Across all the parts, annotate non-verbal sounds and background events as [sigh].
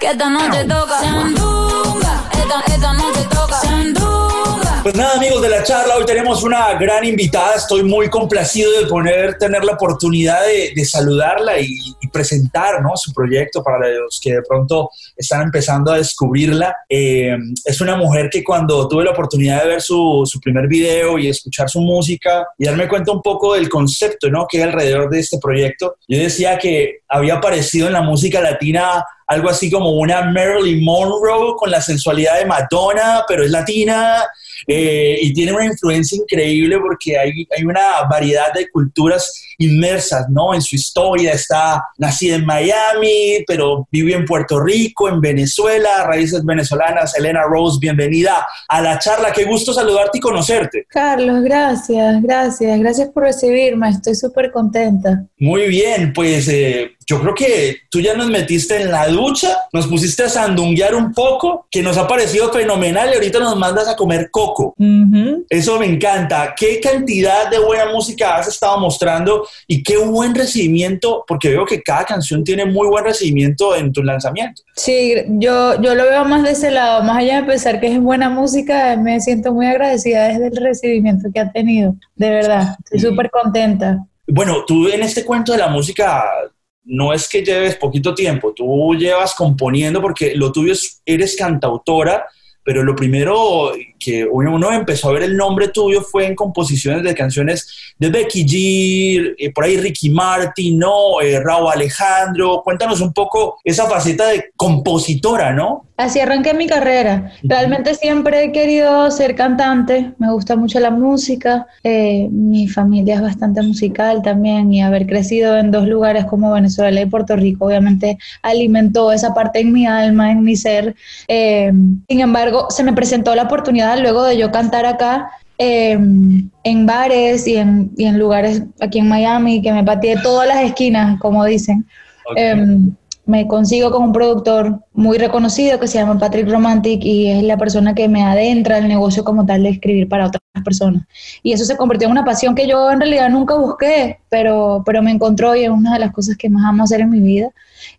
Esta noche toca Sandunga, esta, noche toca Sandunga. Pues nada, amigos de la charla, hoy tenemos una gran invitada. Estoy muy complacido de poder tener la oportunidad de saludarla y, presentar ¿no? su proyecto para los que de pronto están empezando a descubrirla. Eh, es una mujer que cuando tuve la oportunidad de ver su, su, primer video y escuchar su música y darme cuenta un poco del concepto ¿no? que hay alrededor de este proyecto, yo decía que había aparecido en la música latina algo así como una Marilyn Monroe con la sensualidad de Madonna, pero es latina eh, y tiene una influencia increíble porque hay, hay una variedad de culturas inmersas, ¿no? En su historia, está nacida en Miami, pero vive en Puerto Rico, en Venezuela, raíces venezolanas. Elena Rose, bienvenida a la charla. Qué gusto saludarte y conocerte. Carlos, gracias, gracias, gracias por recibirme. Estoy súper contenta. Muy bien, pues eh, yo creo que tú ya nos metiste en la ducha, nos pusiste a sandunguear un poco, que nos ha parecido fenomenal y ahorita nos mandas a comer coco. Uh -huh. Eso me encanta. ¿Qué cantidad de buena música has estado mostrando y qué buen recibimiento? Porque veo que cada canción tiene muy buen recibimiento en tu lanzamiento. Sí, yo, yo lo veo más de ese lado, más allá de pensar que es buena música, me siento muy agradecida desde el recibimiento que ha tenido, de verdad, estoy súper contenta. Bueno, tú en este cuento de la música no es que lleves poquito tiempo, tú llevas componiendo porque lo tuyo es, eres cantautora, pero lo primero que uno empezó a ver el nombre tuyo fue en composiciones de canciones de Becky G, eh, por ahí Ricky Martin, ¿no? Eh, Raúl Alejandro. Cuéntanos un poco esa faceta de compositora, ¿no? Así arranqué mi carrera. Realmente siempre he querido ser cantante, me gusta mucho la música, eh, mi familia es bastante musical también y haber crecido en dos lugares como Venezuela y Puerto Rico obviamente alimentó esa parte en mi alma, en mi ser. Eh, sin embargo, se me presentó la oportunidad luego de yo cantar acá eh, en bares y en, y en, lugares aquí en Miami, que me pateé todas las esquinas, como dicen. Okay. Eh, me consigo con un productor muy reconocido que se llama Patrick Romantic y es la persona que me adentra el negocio como tal de escribir para otras personas. Y eso se convirtió en una pasión que yo en realidad nunca busqué, pero, pero me encontró y es una de las cosas que más amo hacer en mi vida.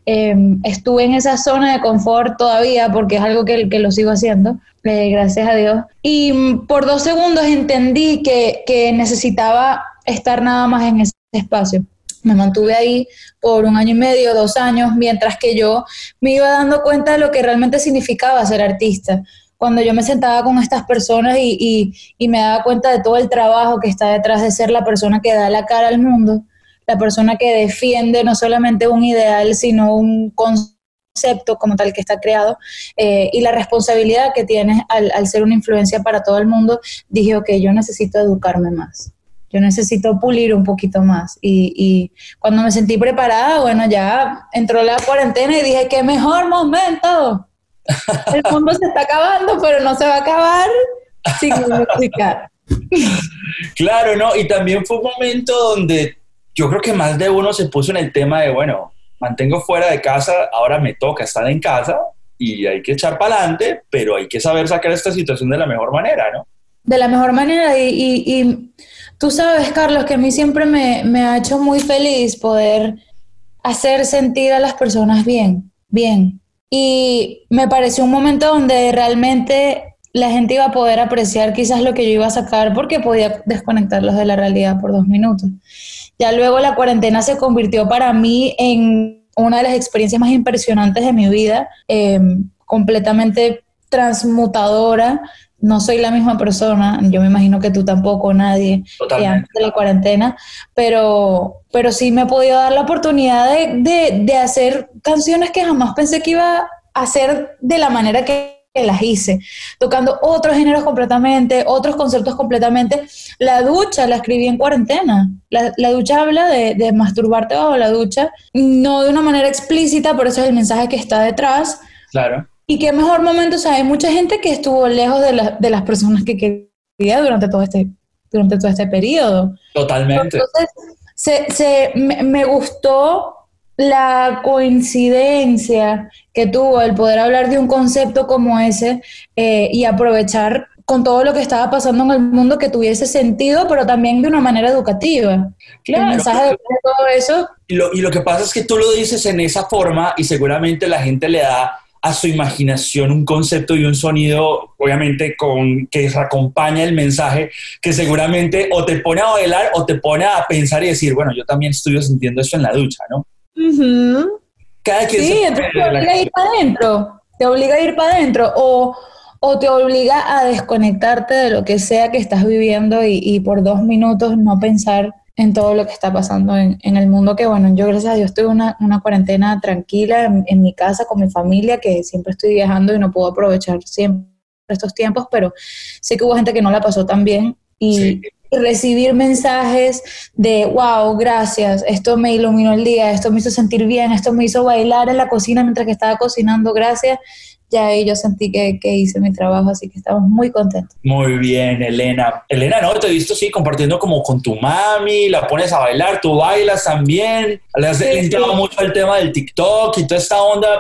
Eh, estuve en esa zona de confort todavía porque es algo que, que lo sigo haciendo, eh, gracias a Dios. Y mm, por dos segundos entendí que, que necesitaba estar nada más en ese espacio. Me mantuve ahí por un año y medio, dos años, mientras que yo me iba dando cuenta de lo que realmente significaba ser artista. Cuando yo me sentaba con estas personas y, y, me daba cuenta de todo el trabajo que está detrás de ser la persona que da la cara al mundo, la persona que defiende no solamente un ideal, sino un concepto como tal que está creado eh, y la responsabilidad que tienes al, al ser una influencia para todo el mundo, dije, ok, yo necesito educarme más yo necesito pulir un poquito más. Y, y, cuando me sentí preparada, bueno, ya entró la cuarentena y dije, qué mejor momento. [laughs] El mundo se está acabando, pero no se va a acabar sin música. Claro, ¿no? Y también fue un momento donde yo creo que más de uno se puso en el tema de, bueno, mantengo fuera de casa, ahora me toca estar en casa y hay que echar para adelante, pero hay que saber sacar esta situación de la mejor manera, ¿no? De la mejor manera y, y, y Tú sabes, Carlos, que a mí siempre me, ha hecho muy feliz poder hacer sentir a las personas bien, bien. Y me pareció un momento donde realmente la gente iba a poder apreciar quizás lo que yo iba a sacar porque podía desconectarlos de la realidad por dos minutos. Ya luego la cuarentena se convirtió para mí en una de las experiencias más impresionantes de mi vida, eh, completamente transmutadora no soy la misma persona, yo me imagino que tú tampoco, nadie, que antes de la cuarentena, pero, pero sí me he podido dar la oportunidad de, de, de, hacer canciones que jamás pensé que iba a hacer de la manera que las hice, tocando otros géneros completamente, otros conceptos completamente. La ducha la escribí en cuarentena. La, la ducha habla de, de masturbarte bajo la ducha, no de una manera explícita, por eso es el mensaje que está detrás. Claro y qué mejor momento, o sea, hay mucha gente que estuvo lejos de, la, de las personas que quería durante todo este, durante todo este periodo. Totalmente. Entonces, se, se, me, me gustó la coincidencia que tuvo el poder hablar de un concepto como ese eh, y aprovechar con todo lo que estaba pasando en el mundo que tuviese sentido, pero también de una manera educativa. Claro, el mensaje de todo eso. Y lo, y lo que pasa es que tú lo dices en esa forma y seguramente la gente le da a su imaginación un concepto y un sonido, obviamente, con, que acompaña el mensaje, que seguramente o te pone a bailar o te pone a pensar y decir, bueno, yo también estoy sintiendo esto en la ducha, ¿no? Cada quien sí, entonces te obliga a ir para adentro, te obliga a ir para adentro o, o, te obliga a desconectarte de lo que sea que estás viviendo y, y por dos minutos no pensar en todo lo que está pasando en, en, el mundo, que bueno, yo gracias a Dios tuve una, una cuarentena tranquila en, mi casa con mi familia, que siempre estoy viajando y no puedo aprovechar siempre estos tiempos, pero sé que hubo gente que no la pasó tan bien y, y recibir mensajes de, wow, gracias, esto me iluminó el día, esto me hizo sentir bien, esto me hizo bailar en la cocina mientras que estaba cocinando, gracias ya ahí yo sentí que, que, hice mi trabajo, así que estamos muy contentos. Muy bien, Elena. Elena, no, te he visto, sí, compartiendo como con tu mami, la pones a bailar, tú bailas también, le has sí, mucho el tema del TikTok y toda esta onda.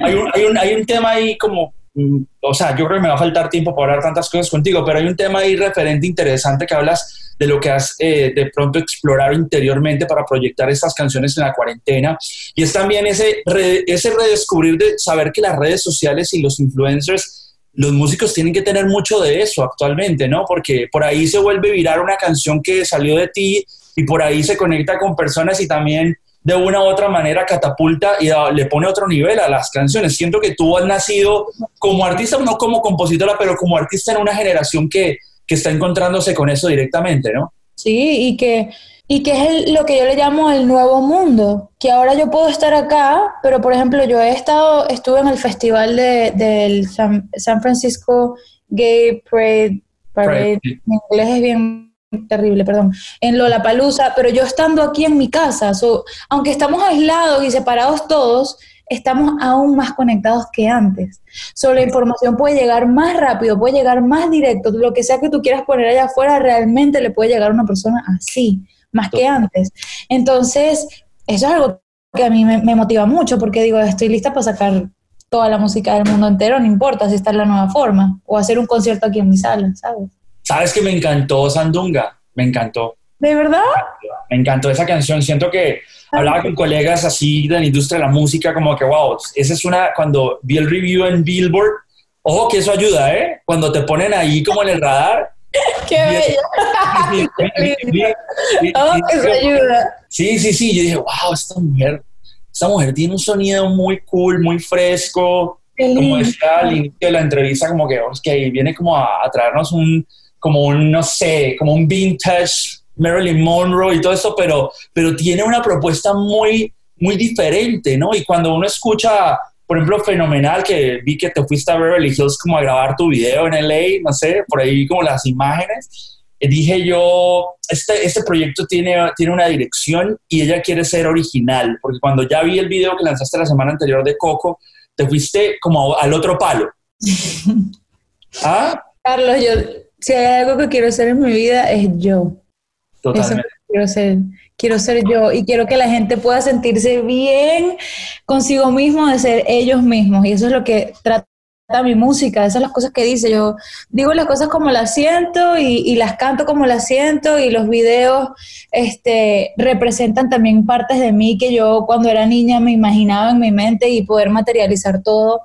Hay un, hay un, hay un tema ahí como o sea, yo creo que me va a faltar tiempo para hablar tantas cosas contigo, pero hay un tema ahí referente interesante que hablas de lo que has eh, de pronto explorado interiormente para proyectar estas canciones en la cuarentena. Y es también ese, ese redescubrir de saber que las redes sociales y los influencers, los músicos tienen que tener mucho de eso actualmente, ¿no? Porque por ahí se vuelve viral una canción que salió de ti y por ahí se conecta con personas y también de una u otra manera catapulta y le pone otro nivel a las canciones. Siento que tú has nacido como artista, no como compositora, pero como artista en una generación que, que está encontrándose con eso directamente, ¿no? Sí, y que, y que es lo que yo le llamo el nuevo mundo, que ahora yo puedo estar acá, pero por ejemplo yo he estado, estuve en el festival de, del San, San, Francisco Gay Parade, Parade. en inglés es bien terrible, perdón, en Lollapalooza, pero yo estando aquí en mi casa, so, aunque estamos aislados y separados todos, estamos aún más conectados que antes. So, la información puede llegar más rápido, puede llegar más directo. Lo que sea que tú quieras poner allá afuera realmente le puede llegar a una persona así, más que antes. Entonces, eso es algo que a mí me, me, motiva mucho porque digo, estoy lista para sacar toda la música del mundo entero, no importa si está en la nueva forma, o hacer un concierto aquí en mi sala, ¿sabes? ¿Sabes que me encantó Sandunga? Me encantó. ¿De verdad? Me encantó esa canción. Siento que hablaba con colegas así de la industria de la música, como que, wow, esa es una, cundo vi el review en Billboard, ojo que eso ayuda, ¿eh? Cuando te ponen ahí como en el radar. [laughs] ¡Qué bella! ¡Oh, que eso ayuda! Sí, sí, sí. Yo dije, wow, esta mujer, esta mujer tiene un sonido muy cool, muy fresco. Como decía al inicio de la entrevista, como que, oh, que ahí viene como a, a traernos un, como un, no sé, como un vintage Marilyn Monroe y todo eso, pero, pero tiene una propuesta muy, muy diferente, ¿no? Y cuando uno escucha, por ejemplo, Fenomenal, que vi que te fuiste a Beverly Hills como a grabar tu video en LA, no sé, por ahí como las imágenes, eh, dije yo, este, este proyecto tiene, tiene una dirección y ella quiere ser original, porque cuando ya vi el video que lanzaste la semana anterior de Coco, te fuiste como al otro palo. [laughs] ¿Ah? Carlos, yo, si hay algo que quiero hacer en mi vida es yo. Totalmente. Eso quiero ser, quiero ser yo y quiero que la gente pueda sentirse bien consigo mismo de ser ellos mismos y eso es lo que trata mi música, esas son las cosas que dice, yo digo las cosas como las siento y, y, las canto como las siento y los videos este, representan también partes de mí que yo cuando era niña me imaginaba en mi mente y poder materializar todo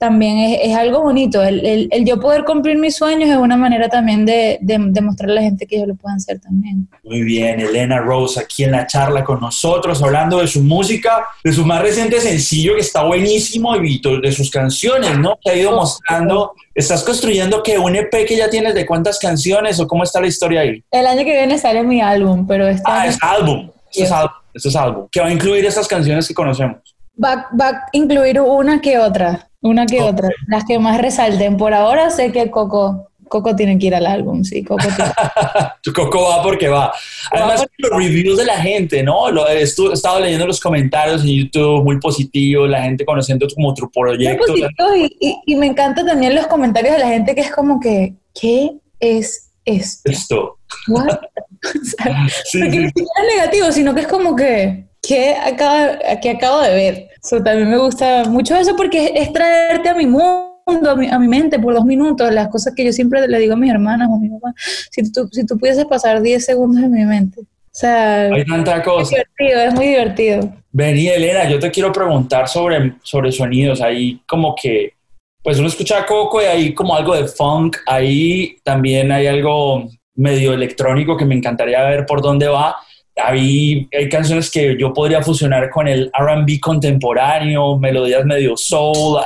también es, es algo bonito. El, el, el, yo poder cumplir mis sueños es una manera también de, de, de, mostrarle a la gente que ellos lo puedan hacer también. Muy bien, Elena Rose aquí en la charla con nosotros, hablando de su música, de su más reciente sencillo que está buenísimo y de sus canciones, ¿no? Que ha ido mostrando. ¿Estás construyendo que un EP que ya tienes de cuántas canciones o cómo está la historia ahí? El año que viene sale mi álbum, pero este Ah, es álbum. Es álbum. Es álbum. Que va a incluir esas canciones que conocemos. Va, va a incluir una que otra. Una que otra. Las que más resalten. Por ahora sé que Coco, Coco tiene que ir al álbum, sí. Coco, [laughs] Coco va porque va. Además, va porque los reviews de la gente, ¿no? Lo, he estado leyendo los comentarios en YouTube, muy positivos, la gente conociendo como tu proyecto. Y, y, y, me encanta también los comentarios de la gente que es como que, ¿qué es esto? Esto. [laughs] [laughs] o sea, sí, porque sí. siquiera es negativo, sino que es como que, ¿qué acabo, qué acabo de ver? So, también me gusta mucho eso porque es traerte a mi mundo, a mi, a mi, mente por dos minutos, las cosas que yo siempre le digo a mis hermanas o a mi mamá. Si tú, si tú pudieses pasar 10 segundos en mi mente. O sea, hay tanta cosa. Es divertido, es muy divertido. Vení, Elena, yo te quiero preguntar sobre, sobre sonidos. Ahí como que, pues uno escucha Coco y ahí como algo de funk. Ahí también hay algo medio electrónico que me encantaría ver por dónde va. Ahí hay canciones que yo podría fusionar con el RB contemporáneo, melodías medio soul,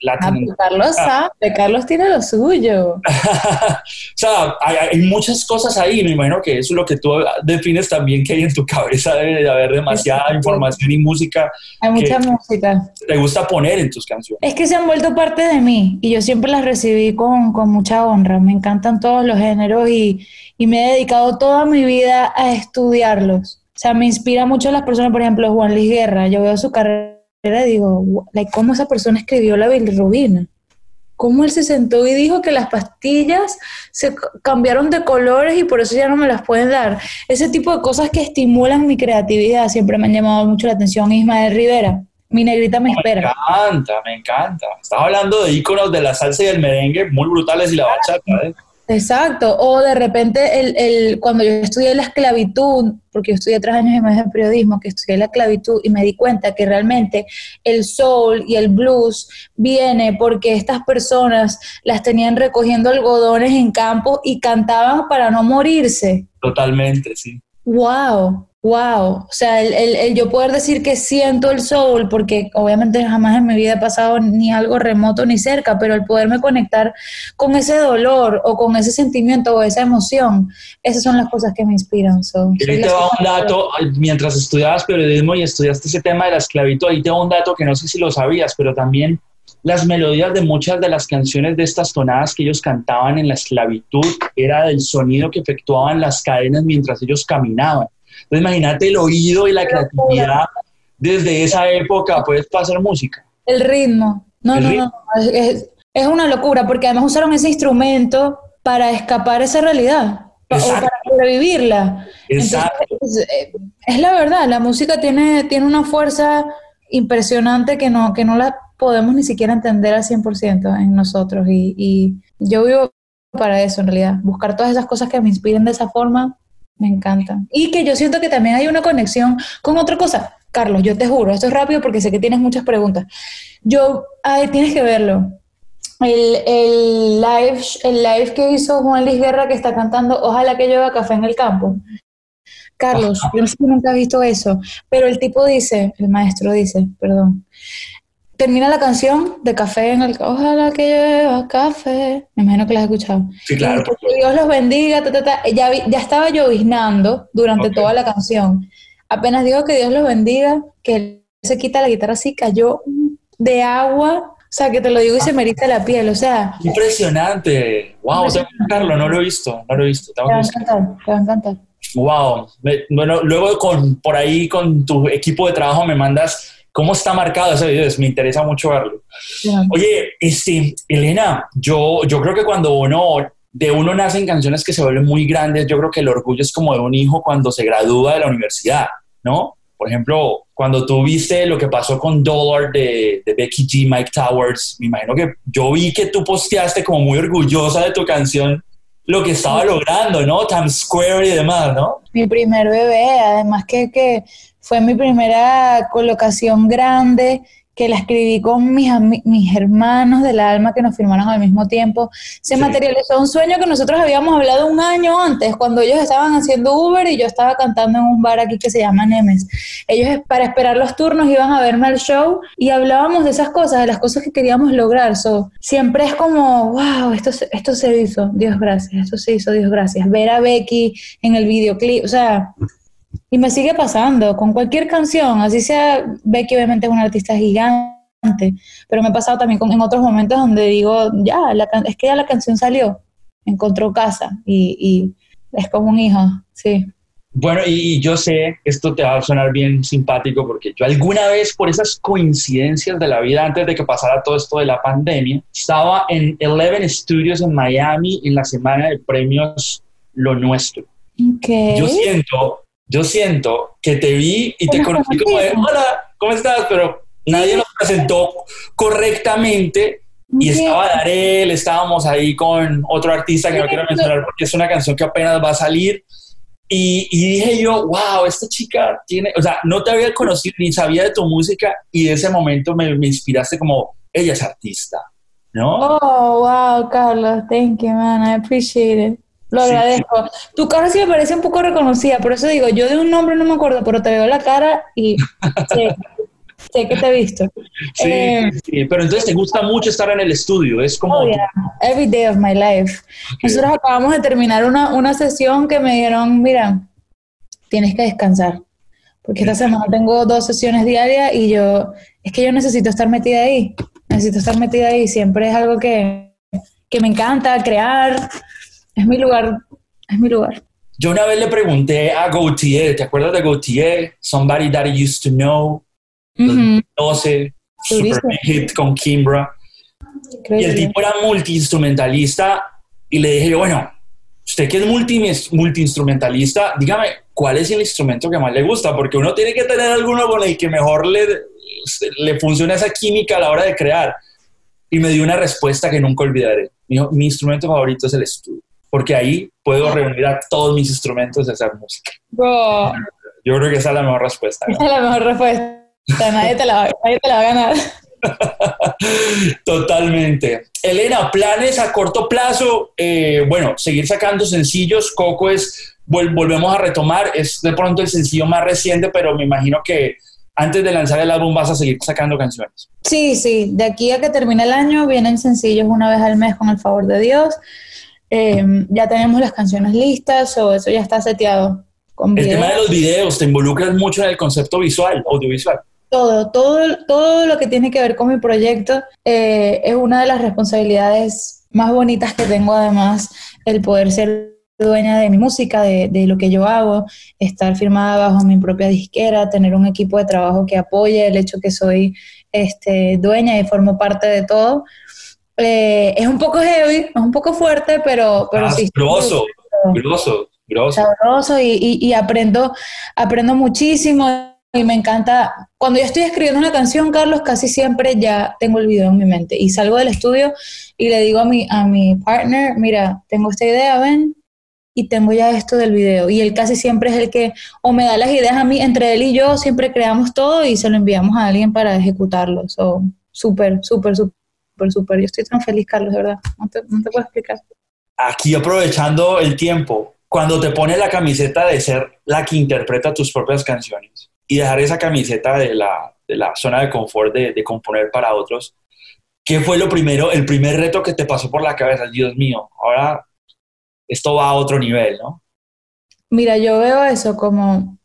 eh, Ah, pues Carlos sabe, Carlos tiene lo suyo. [laughs] o sea, hay, muchas cosas ahí, me imagino que eso es lo que tú defines también que hay en tu cabeza, debe de haber demasiada información y música. Hay mucha música. Te gusta poner en tus canciones. Es que se han vuelto parte de mí y yo siempre las recibí con, con mucha honra. Me encantan todos los géneros y, y me he dedicado toda mi vida a estudiarlos. O sea, me inspira mucho las personas, por ejemplo, Juan Luis Guerra. Yo veo su carrera digo, ¿cómo esa persona escribió la bilirrubina? ¿Cómo él se sentó y dijo que las pastillas se cambiaron de colores y por eso ya no me las pueden dar? Ese tipo de cosas que estimulan mi creatividad siempre me han llamado mucho la atención. Ismael Rivera, mi negrita me espera. Me encanta, me encanta. Estaba hablando de íconos de la salsa y el merengue muy brutales y la bachata. ¿eh? Exacto, o de repente el, el, cuando yo estudié la esclavitud, porque yo estudié tres años y medio de periodismo, que estudié la esclavitud y me di cuenta que realmente el soul y el blues viene porque estas personas las tenían recogiendo algodones en campo y cantaban para no morirse. Totalmente, sí. ¡Wow! Wow, o sea, el, el, yo poder decir que siento el soul, porque obviamente jamás en mi vida he pasado ni algo remoto ni cerca, pero el poderme conectar con ese dolor o con ese sentimiento o esa emoción, esas son las cosas que me inspiran. So, y te va un dato, mientras estudiabas periodismo y estudiaste ese tema de la esclavitud, ahí te va un dato que no sé si lo sabías, pero también las melodías de muchas de las canciones de estas tonadas que ellos cantaban en la esclavitud era del sonido que efectuaban las cadenas mientras ellos caminaban. Entonces imagínate el oído y la creatividad desde esa época, puedes pasar música. El ritmo. No, no, no. Es, es, una locura, porque además usaron ese instrumento para escapar esa realidad. O para sobrevivirla. Exacto. Eh, es, la verdad, la música tiene, tiene una fuerza impresionante que no, que no la podemos ni siquiera entender al 100% en nosotros. Y, y yo vivo para eso, en realidad. Buscar todas esas cosas que me inspiren de esa forma me encanta. Y que yo siento que también hay una conexión con otra cosa. Carlos, yo te juro, esto es rápido porque sé que tienes muchas preguntas. Yo, ay, tienes que verlo. El, el, live, el live que hizo Juan Luis Guerra que está cantando Ojalá que llueva café en el campo. Carlos, yo no sé si nunca has visto eso, pero el tipo dice, el maestro dice, perdón, termina la canción de Café en el... Ojalá que lleva café. Me imagino que la has escuchado. Sí, claro. Dios los bendiga. Ya, ya, estaba lloviznando durante toda la canción. Apenas digo que Dios los bendiga, que él se quita la guitarra así, cayó de agua. O sea, que te lo digo y se me eriza la piel, o sea... Impresionante. Wow, Carlos, no lo he visto, no lo he visto. Te va a encantar, te va a encantar. Wow. Bueno, luego con, por ahí con tu equipo de trabajo me mandas ¿Cómo está marcado ese video? Me interesa mucho verlo. Oye, este, Elena, yo, yo creo que cuando uno, de uno nacen canciones que se vuelven muy grandes, yo creo que el orgullo es como de un hijo cuando se gradúa de la universidad, ¿no? Por ejemplo, cuando tú viste lo que pasó con Dollar de, de, Becky G, Mike Towers, me imagino que yo vi que tú posteaste como muy orgullosa de tu canción lo que estaba logrando, ¿no? Times Square y demás, ¿no? Mi primer bebé, además que, que fue mi primera colocación grande que la escribí con mis, mis hermanos del alma que nos firmaron al mismo tiempo. Se materializó un sueño que nosotros habíamos hablado un año antes, cuando ellos estaban haciendo Uber y yo estaba cantando en un bar aquí que se llama Nemes. Ellos para esperar los turnos iban a verme al show y hablábamos de esas cosas, de las cosas que queríamos lograr. So, siempre es como, wow, esto, esto se hizo, Dios gracias, esto se hizo, Dios gracias. Ver a Becky en el videoclip, o sea, y me sigue pasando con cualquier canción, así sea, Becky obviamente es una artista gigante, pero me ha pasado también con, en otros momentos donde digo, ya, es que ya la canción salió, encontró casa y, y es como un hijo, sí. Bueno, y yo sé, esto te va a sonar bien simpático porque yo alguna vez por esas coincidencias de la vida antes de que pasara todo esto de la pandemia, estaba en Eleven Studios en Miami en la semana de premios Lo Nuestro. Okay. Yo siento yo siento que te vi y te conocí como de, hola, ¿cómo estás? Pero nadie nos presentó correctamente y estaba Darel, estábamos ahí con otro artista que no quiero mencionar porque es una canción que apenas va a salir. Y, y, dije yo, wow, esta chica tiene, o sea, no te había conocido ni sabía de tu música y de ese momento me, me inspiraste como, ella es artista, ¿no? Oh, wow, Carlos, thank you, man, I appreciate it. Lo Sí, agradezco. Tu cara sí me parece un poco reconocida, por eso digo, yo de un nombre no me acuerdo, pero te veo la cara y sé, [laughs] sé que te he visto. Sí, Eh, sí, pero entonces te gusta mucho estar en el estudio, es como... Oh, yeah. Every day of my life. Nosotros acabamos de terminar una, una sesión que me dieron, mira, tienes que descansar. Porque esta semana tengo dos sesiones diarias y yo, es que yo necesito estar metida ahí. Necesito estar metida ahí. Siempre es algo que, que me encanta, crear. Es mi lugar, es mi lugar. Yo una vez le pregunté a Gautier, ¿te acuerdas de Gautier? Somebody That I Used to Know, Ujú. 2012, super hit con Kimbra. Y el Increíble. tipo era multiinstrumentalista y le dije yo, bueno, usted que es multi, multiinstrumentalista, dígame, ¿cuál es el instrumento que más le gusta? Porque uno tiene que tener alguno con el que mejor le, le funciona esa química a la hora de crear. Y me dio una respuesta que nunca olvidaré. Mi instrumento favorito es el estudio, porque ahí puedo reunir a todos mis instrumentos y hacer música. Bro, Yo creo que esa es la mejor respuesta. esa es la mejor respuesta. Nadie te la, va- nadie te la va a ganar. [laughs] Totalmente. Elena, planes a corto plazo, eh, bueno, seguir sacando sencillos. Coco es, vol- volvemos a retomar, es de pronto el sencillo más reciente, pero me imagino que antes de lanzar el álbum vas a seguir sacando canciones. Sí, sí, de aquí a que termine el año vienen sencillos una vez al mes con el favor de Dios. Eh, ya tenemos las canciones listas o eso ya está seteado. Con El tema de los videos, te involucras mucho en el concepto visual, audiovisual. Todo, todo, todo lo que tiene que ver con mi proyecto eh, es una de las responsabilidades más bonitas que tengo además, el poder ser dueña de mi música, de, de lo que yo hago, estar firmada bajo mi propia disquera, tener un equipo de trabajo que apoye el hecho que soy este, dueña y formo parte de todo. Eh, es un poco heavy, es un poco fuerte, pero, pero Ah, sí. grosso, grosso, grosso. sabroso y, y- y aprendo, aprendo muchísimo y me encanta. Cuando yo estoy escribiendo una canción, Carlos, casi siempre ya tengo el video en mi mente y salgo del estudio y le digo a mi, a mi partner, mira, tengo esta idea, ven, y tengo ya esto del video. Y él casi siempre es el que o me da las ideas a mí, entre él y yo siempre creamos todo y se lo enviamos a alguien para ejecutarlo. So, súper, súper, súper, súper. Yo estoy tan feliz, Carlos, de verdad. No te, no te puedo explicar. Aquí aprovechando el tiempo, cuando te pones la camiseta de ser la que interpreta tus propias canciones y dejar esa camiseta de la, de la zona de confort de, de componer para otros, ¿qué fue lo primero, el primer reto que te pasó por la cabeza? Dios mío, ahora esto va a otro nivel, ¿no? Mira, yo veo eso como,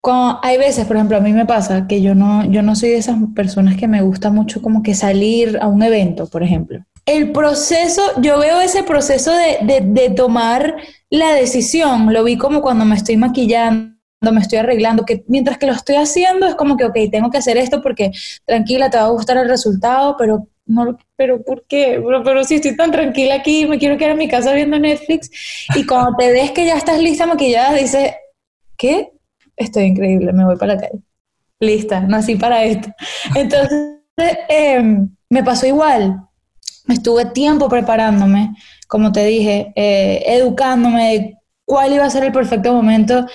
como hay veces, por ejemplo, a mí me pasa que yo no, yo no soy de esas personas que me gusta mucho como que salir a un evento, por ejemplo. El proceso, yo veo ese proceso de, de, de tomar la decisión, lo vi como cuando me estoy maquillando, me estoy arreglando, que mientras que lo estoy haciendo es como que, ok, tengo que hacer esto porque tranquila, te va a gustar el resultado, pero no, pero ¿por qué? Pero, pero si estoy tan tranquila aquí, me quiero quedar en mi casa viendo Netflix. Y cuando te ves que ya estás lista maquillada, dices, ¿qué? Estoy increíble, me voy para la calle. Lista, nací para esto. Entonces, eh, me pasó igual. Estuve tiempo preparándome, como te dije, eh, educándome de cuál iba a ser el perfecto momento.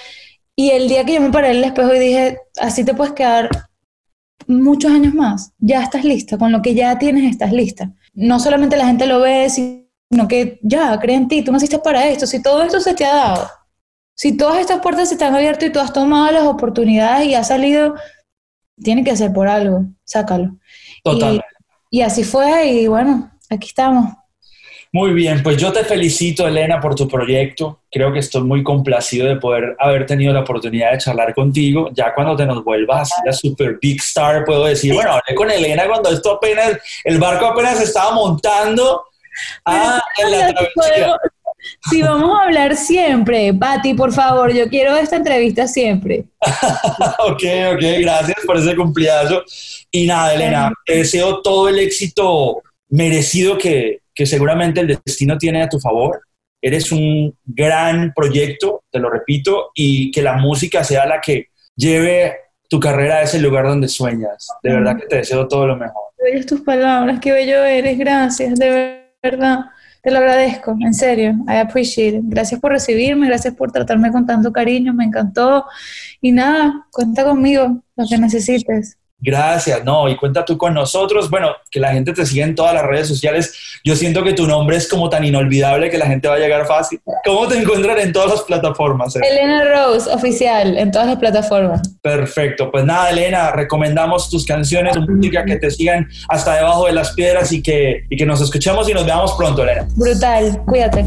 Y el día que yo me paré en el espejo y dije, así te puedes quedar muchos años más, ya estás lista, con lo que ya tienes estás lista. No solamente la gente lo ve, sino que ya, cree en ti, tú naciste para esto, si todo esto se te ha dado, si todas estas puertas se te han abierto y tú has tomado las oportunidades y has salido, tiene que ser por algo, sácalo. Totalmente. Y, y así fue y bueno, aquí estamos. Muy bien, pues yo te felicito, Elena, por tu proyecto. Creo que estoy muy complacido de poder haber tenido la oportunidad de charlar contigo. Ya cuando te nos vuelvas la super big star, puedo decir, bueno, hablé con Elena cuando esto apenas, el barco apenas estaba montando ah, en la travesía. Si vamos a hablar siempre, Pati, por favor, yo quiero esta entrevista siempre. [laughs] ok, ok, gracias por ese cumpliazo. Y nada, Elena, te deseo todo el éxito merecido que, que seguramente el destino tiene a tu favor. Eres un gran proyecto, te lo repito, y que la música sea la que lleve tu carrera a ese lugar donde sueñas. De verdad que te deseo todo lo mejor. Qué bellas tus palabras, qué bello eres, gracias, de verdad. Te lo agradezco, en serio. I appreciate it. Gracias por recibirme, gracias por tratarme con tanto cariño, me encantó. Y nada, cuenta conmigo, lo que necesites. Gracias, no, y cuenta tú con nosotros. Bueno, que la gente te siga en todas las redes sociales. Yo siento que tu nombre es como tan inolvidable que la gente va a llegar fácil. ¿Cómo te encuentran en todas las plataformas? Elena Rose, oficial, en todas las plataformas. Perfecto, pues nada, Elena, recomendamos tus canciones, música que te sigan hasta debajo de las piedras y que, y que nos escuchemos y nos veamos pronto, Elena. Brutal, cuídate.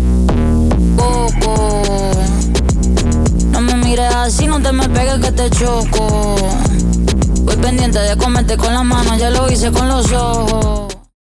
No me mires así, no te me pegues que te choco. Pendiente de comerte con las manos, ya lo hice con los ojos.